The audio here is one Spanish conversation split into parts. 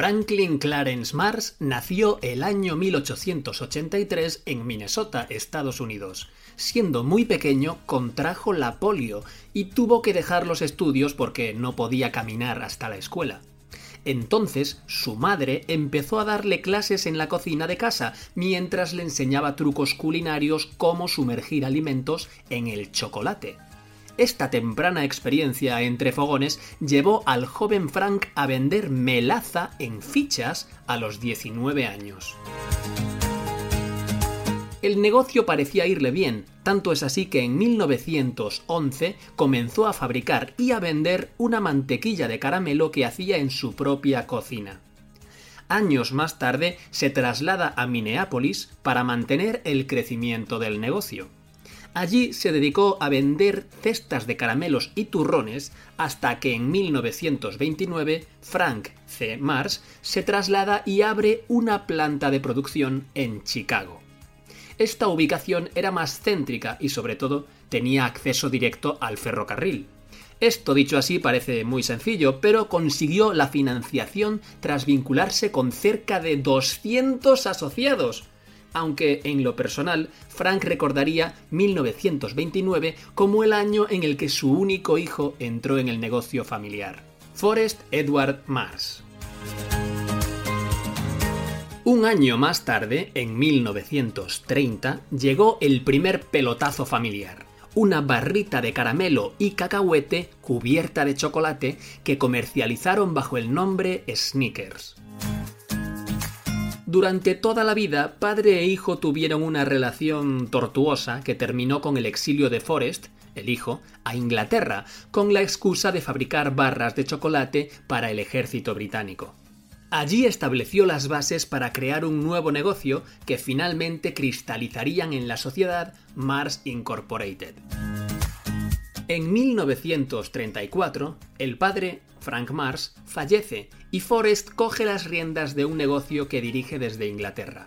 Franklin Clarence Mars nació el año 1883 en Minnesota, Estados Unidos. Siendo muy pequeño, contrajo la polio y tuvo que dejar los estudios porque no podía caminar hasta la escuela. Entonces, su madre empezó a darle clases en la cocina de casa, mientras le enseñaba trucos culinarios como sumergir alimentos en el chocolate. Esta temprana experiencia entre fogones llevó al joven Frank a vender melaza en fichas a los 19 años. El negocio parecía irle bien, tanto es así que en 1911 comenzó a fabricar y a vender una mantequilla de caramelo que hacía en su propia cocina. Años más tarde se traslada a Minneapolis para mantener el crecimiento del negocio. Allí se dedicó a vender cestas de caramelos y turrones hasta que en 1929 Frank C. Mars se traslada y abre una planta de producción en Chicago. Esta ubicación era más céntrica y sobre todo tenía acceso directo al ferrocarril. Esto dicho así parece muy sencillo, pero consiguió la financiación tras vincularse con cerca de 200 asociados, aunque en lo personal Frank recordaría 1929 como el año en el que su único hijo entró en el negocio familiar, Forrest Edward Mars. Un año más tarde, en 1930, llegó el primer pelotazo familiar, una barrita de caramelo y cacahuete cubierta de chocolate que comercializaron bajo el nombre Snickers. Durante toda la vida, padre e hijo tuvieron una relación tortuosa que terminó con el exilio de Forrest, el hijo, a Inglaterra, con la excusa de fabricar barras de chocolate para el ejército británico. Allí estableció las bases para crear un nuevo negocio que finalmente cristalizarían en la sociedad Mars Incorporated. En 1934, el padre, Frank Mars, fallece y Forrest coge las riendas de un negocio que dirige desde Inglaterra.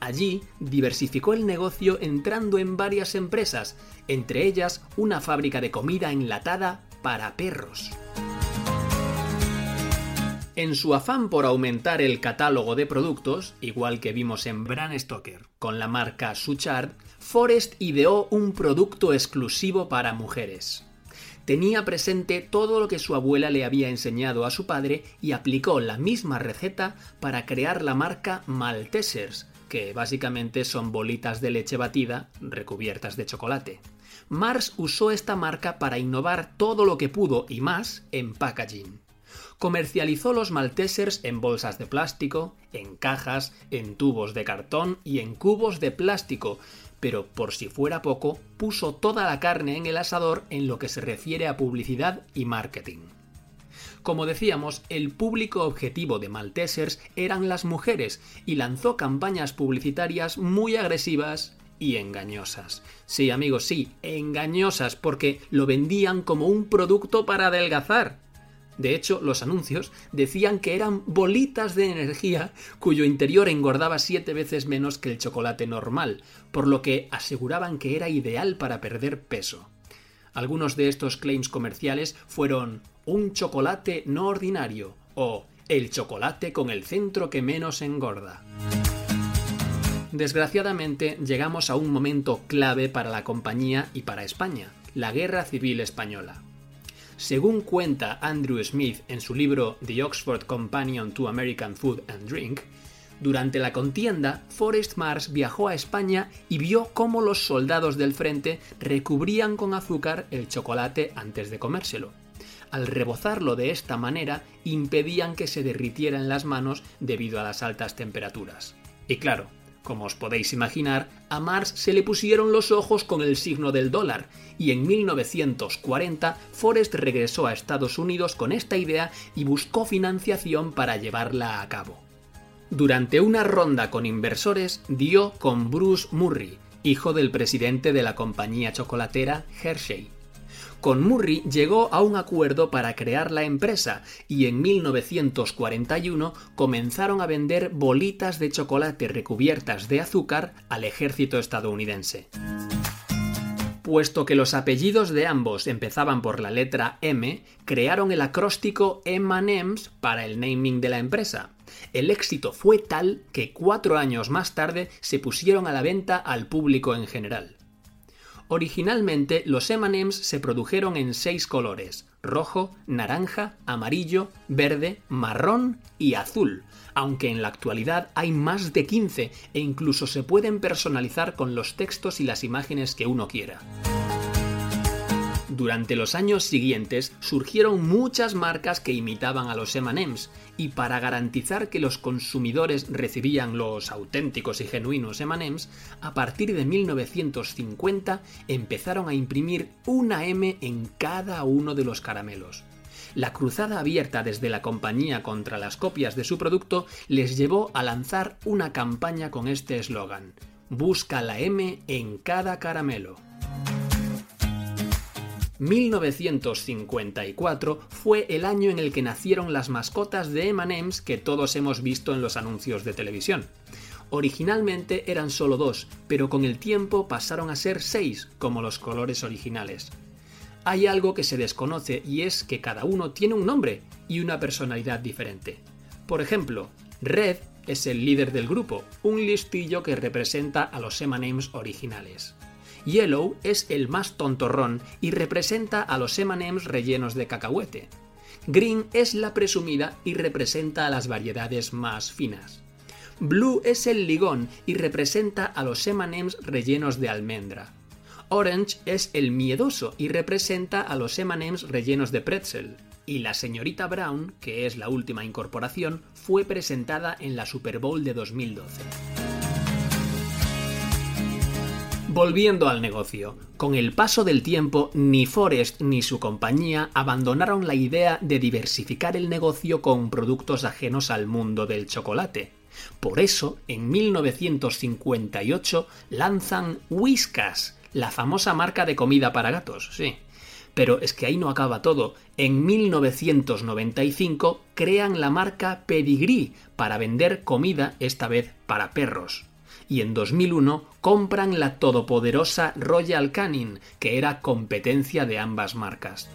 Allí diversificó el negocio entrando en varias empresas, entre ellas una fábrica de comida enlatada para perros. En su afán por aumentar el catálogo de productos, igual que vimos en Bran Stoker con la marca Suchard, Forrest ideó un producto exclusivo para mujeres. Tenía presente todo lo que su abuela le había enseñado a su padre y aplicó la misma receta para crear la marca Maltesers, que básicamente son bolitas de leche batida recubiertas de chocolate. Mars usó esta marca para innovar todo lo que pudo y más en packaging comercializó los Maltesers en bolsas de plástico, en cajas, en tubos de cartón y en cubos de plástico, pero por si fuera poco, puso toda la carne en el asador en lo que se refiere a publicidad y marketing. Como decíamos, el público objetivo de Maltesers eran las mujeres y lanzó campañas publicitarias muy agresivas y engañosas. Sí, amigos, sí, engañosas porque lo vendían como un producto para adelgazar. De hecho, los anuncios decían que eran bolitas de energía cuyo interior engordaba siete veces menos que el chocolate normal, por lo que aseguraban que era ideal para perder peso. Algunos de estos claims comerciales fueron un chocolate no ordinario o el chocolate con el centro que menos engorda. Desgraciadamente llegamos a un momento clave para la compañía y para España, la Guerra Civil Española. Según cuenta Andrew Smith en su libro The Oxford Companion to American Food and Drink, durante la contienda, Forrest Mars viajó a España y vio cómo los soldados del frente recubrían con azúcar el chocolate antes de comérselo. Al rebozarlo de esta manera, impedían que se derritiera en las manos debido a las altas temperaturas. Y claro, Como os podéis imaginar, a Mars se le pusieron los ojos con el signo del dólar, y en 1940 Forrest regresó a Estados Unidos con esta idea y buscó financiación para llevarla a cabo. Durante una ronda con inversores dio con Bruce Murray, hijo del presidente de la compañía chocolatera Hershey. Con Murray llegó a un acuerdo para crear la empresa y en 1941 comenzaron a vender bolitas de chocolate recubiertas de azúcar al ejército estadounidense. Puesto que los apellidos de ambos empezaban por la letra M, crearon el acróstico M&M's para el naming de la empresa. El éxito fue tal que cuatro años más tarde se pusieron a la venta al público en general. Originalmente los M&M's se produjeron en seis colores, rojo, naranja, amarillo, verde, marrón y azul, aunque en la actualidad hay más de 15 e incluso se pueden personalizar con los textos y las imágenes que uno quiera. Durante los años siguientes surgieron muchas marcas que imitaban a los M&M's y para garantizar que los consumidores recibían los auténticos y genuinos M&M's, a partir de 1950 empezaron a imprimir una M en cada uno de los caramelos. La cruzada abierta desde la compañía contra las copias de su producto les llevó a lanzar una campaña con este eslogan: Busca la M en cada caramelo. 1954 fue el año en el que nacieron las mascotas de M&M's que todos hemos visto en los anuncios de televisión. Originalmente eran solo dos, pero con el tiempo pasaron a ser seis, como los colores originales. Hay algo que se desconoce y es que cada uno tiene un nombre y una personalidad diferente. Por ejemplo, Red es el líder del grupo, un listillo que representa a los M&M's originales. Yellow es el más tontorrón y representa a los M&M's rellenos de cacahuete. Green es la presumida y representa a las variedades más finas. Blue es el ligón y representa a los M&M's rellenos de almendra. Orange es el miedoso y representa a los M&M's rellenos de pretzel. Y la señorita Brown, que es la última incorporación, fue presentada en la Super Bowl de 2012. Volviendo al negocio, con el paso del tiempo ni Forrest ni su compañía abandonaron la idea de diversificar el negocio con productos ajenos al mundo del chocolate. Por eso, en 1958 lanzan Whiskas, la famosa marca de comida para gatos, sí. Pero es que ahí no acaba todo. En 1995 crean la marca Pedigree para vender comida, esta vez para perros y en 2001 compran la todopoderosa Royal Canin, que era competencia de ambas marcas.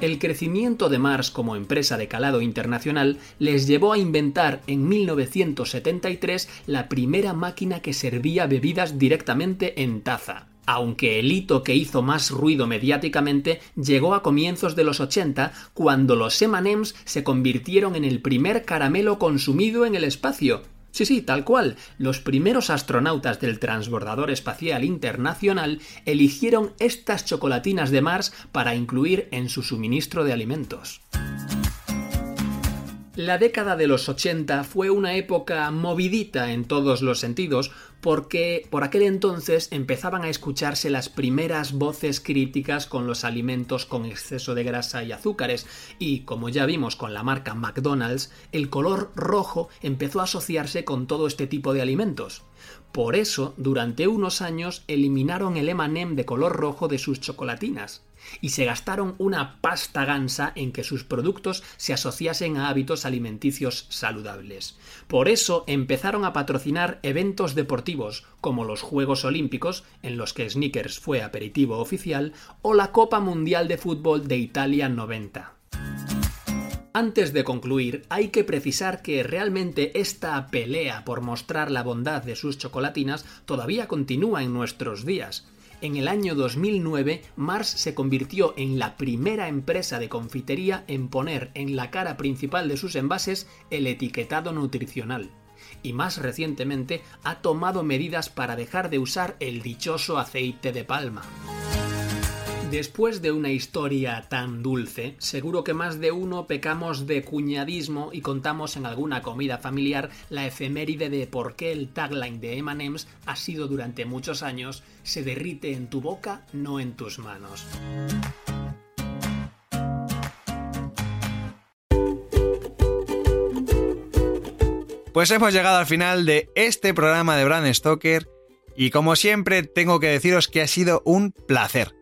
El crecimiento de Mars como empresa de calado internacional les llevó a inventar en 1973 la primera máquina que servía bebidas directamente en taza aunque el hito que hizo más ruido mediáticamente llegó a comienzos de los 80, cuando los M&M's se convirtieron en el primer caramelo consumido en el espacio. Sí, sí, tal cual. Los primeros astronautas del Transbordador Espacial Internacional eligieron estas chocolatinas de Mars para incluir en su suministro de alimentos. La década de los 80 fue una época movidita en todos los sentidos, porque por aquel entonces empezaban a escucharse las primeras voces críticas con los alimentos con exceso de grasa y azúcares, y como ya vimos con la marca McDonald's, el color rojo empezó a asociarse con todo este tipo de alimentos. Por eso, durante unos años eliminaron el M&M de color rojo de sus chocolatinas y se gastaron una pasta gansa en que sus productos se asociasen a hábitos alimenticios saludables. Por eso empezaron a patrocinar eventos deportivos como los Juegos Olímpicos, en los que Snickers fue aperitivo oficial, o la Copa Mundial de Fútbol de Italia 90. Antes de concluir, hay que precisar que realmente esta pelea por mostrar la bondad de sus chocolatinas todavía continúa en nuestros días en el año 2009 Mars se convirtió en la primera empresa de confitería en poner en la cara principal de sus envases el etiquetado nutricional. Y más recientemente ha tomado medidas para dejar de usar el dichoso aceite de palma. Después de una historia tan dulce, seguro que más de uno pecamos de cuñadismo y contamos en alguna comida familiar la efeméride de por qué el tagline de M&M's ha sido durante muchos años se derrite en tu boca, no en tus manos. Pues hemos llegado al final de este programa de Brand Stoker y como siempre tengo que deciros que ha sido un placer.